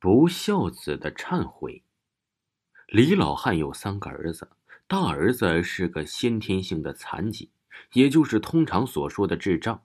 不孝子的忏悔。李老汉有三个儿子，大儿子是个先天性的残疾，也就是通常所说的智障；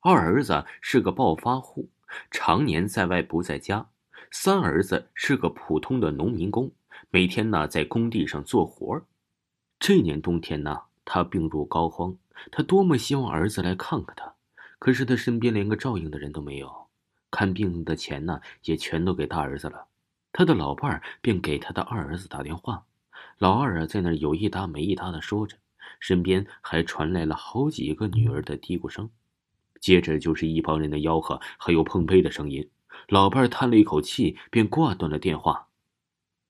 二儿子是个暴发户，常年在外不在家；三儿子是个普通的农民工，每天呢在工地上做活这年冬天呢，他病入膏肓，他多么希望儿子来看看他，可是他身边连个照应的人都没有。看病的钱呢，也全都给大儿子了。他的老伴儿便给他的二儿子打电话，老二啊在那有一搭没一搭的说着，身边还传来了好几个女儿的嘀咕声，接着就是一帮人的吆喝，还有碰杯的声音。老伴儿叹了一口气，便挂断了电话。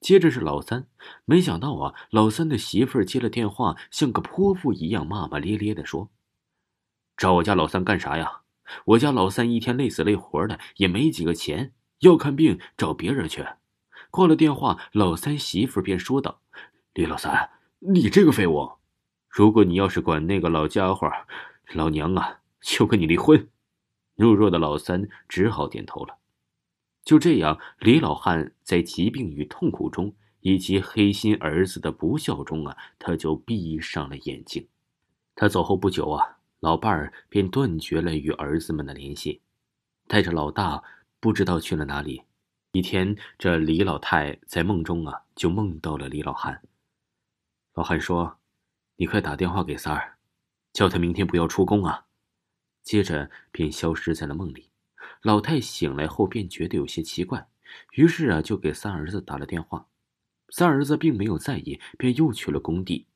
接着是老三，没想到啊，老三的媳妇儿接了电话，像个泼妇一样骂骂咧咧的说：“找我家老三干啥呀？”我家老三一天累死累活的，也没几个钱，要看病找别人去。挂了电话，老三媳妇便说道：“李老三，你这个废物，如果你要是管那个老家伙，老娘啊就跟你离婚。”懦弱的老三只好点头了。就这样，李老汉在疾病与痛苦中，以及黑心儿子的不孝中啊，他就闭上了眼睛。他走后不久啊。老伴儿便断绝了与儿子们的联系，带着老大不知道去了哪里。一天，这李老太在梦中啊，就梦到了李老汉。老汉说：“你快打电话给三儿，叫他明天不要出宫啊。”接着便消失在了梦里。老太醒来后便觉得有些奇怪，于是啊，就给三儿子打了电话。三儿子并没有在意，便又去了工地。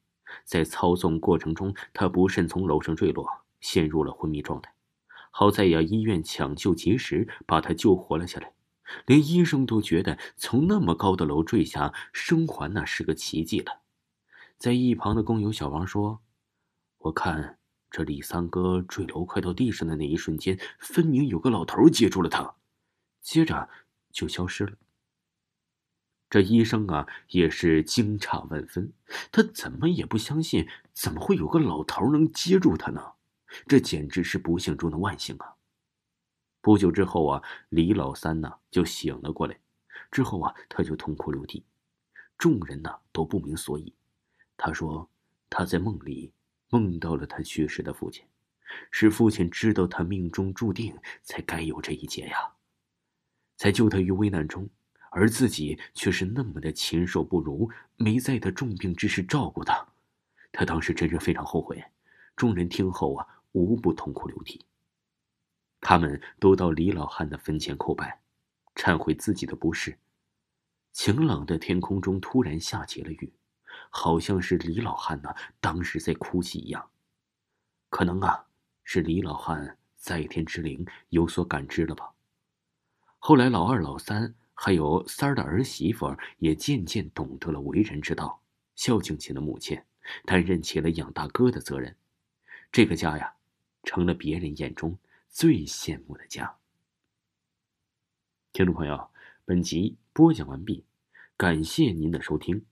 在操纵过程中，他不慎从楼上坠落，陷入了昏迷状态。好在呀，医院抢救及时，把他救活了下来。连医生都觉得从那么高的楼坠下生还那是个奇迹了。在一旁的工友小王说：“我看这李三哥坠楼快到地上的那一瞬间，分明有个老头接住了他，接着就消失了。”这医生啊，也是惊诧万分，他怎么也不相信，怎么会有个老头能接住他呢？这简直是不幸中的万幸啊！不久之后啊，李老三呢就醒了过来，之后啊，他就痛哭流涕，众人呢都不明所以。他说他在梦里梦到了他去世的父亲，是父亲知道他命中注定才该有这一劫呀，才救他于危难中。而自己却是那么的禽兽不如，没在他重病之时照顾他，他当时真是非常后悔。众人听后啊，无不痛哭流涕。他们都到李老汉的坟前叩拜，忏悔自己的不是。晴朗的天空中突然下起了雨，好像是李老汉呢当时在哭泣一样。可能啊，是李老汉在天之灵有所感知了吧。后来老二、老三。还有三儿的儿媳妇也渐渐懂得了为人之道，孝敬起了母亲，担任起了养大哥的责任。这个家呀，成了别人眼中最羡慕的家。听众朋友，本集播讲完毕，感谢您的收听。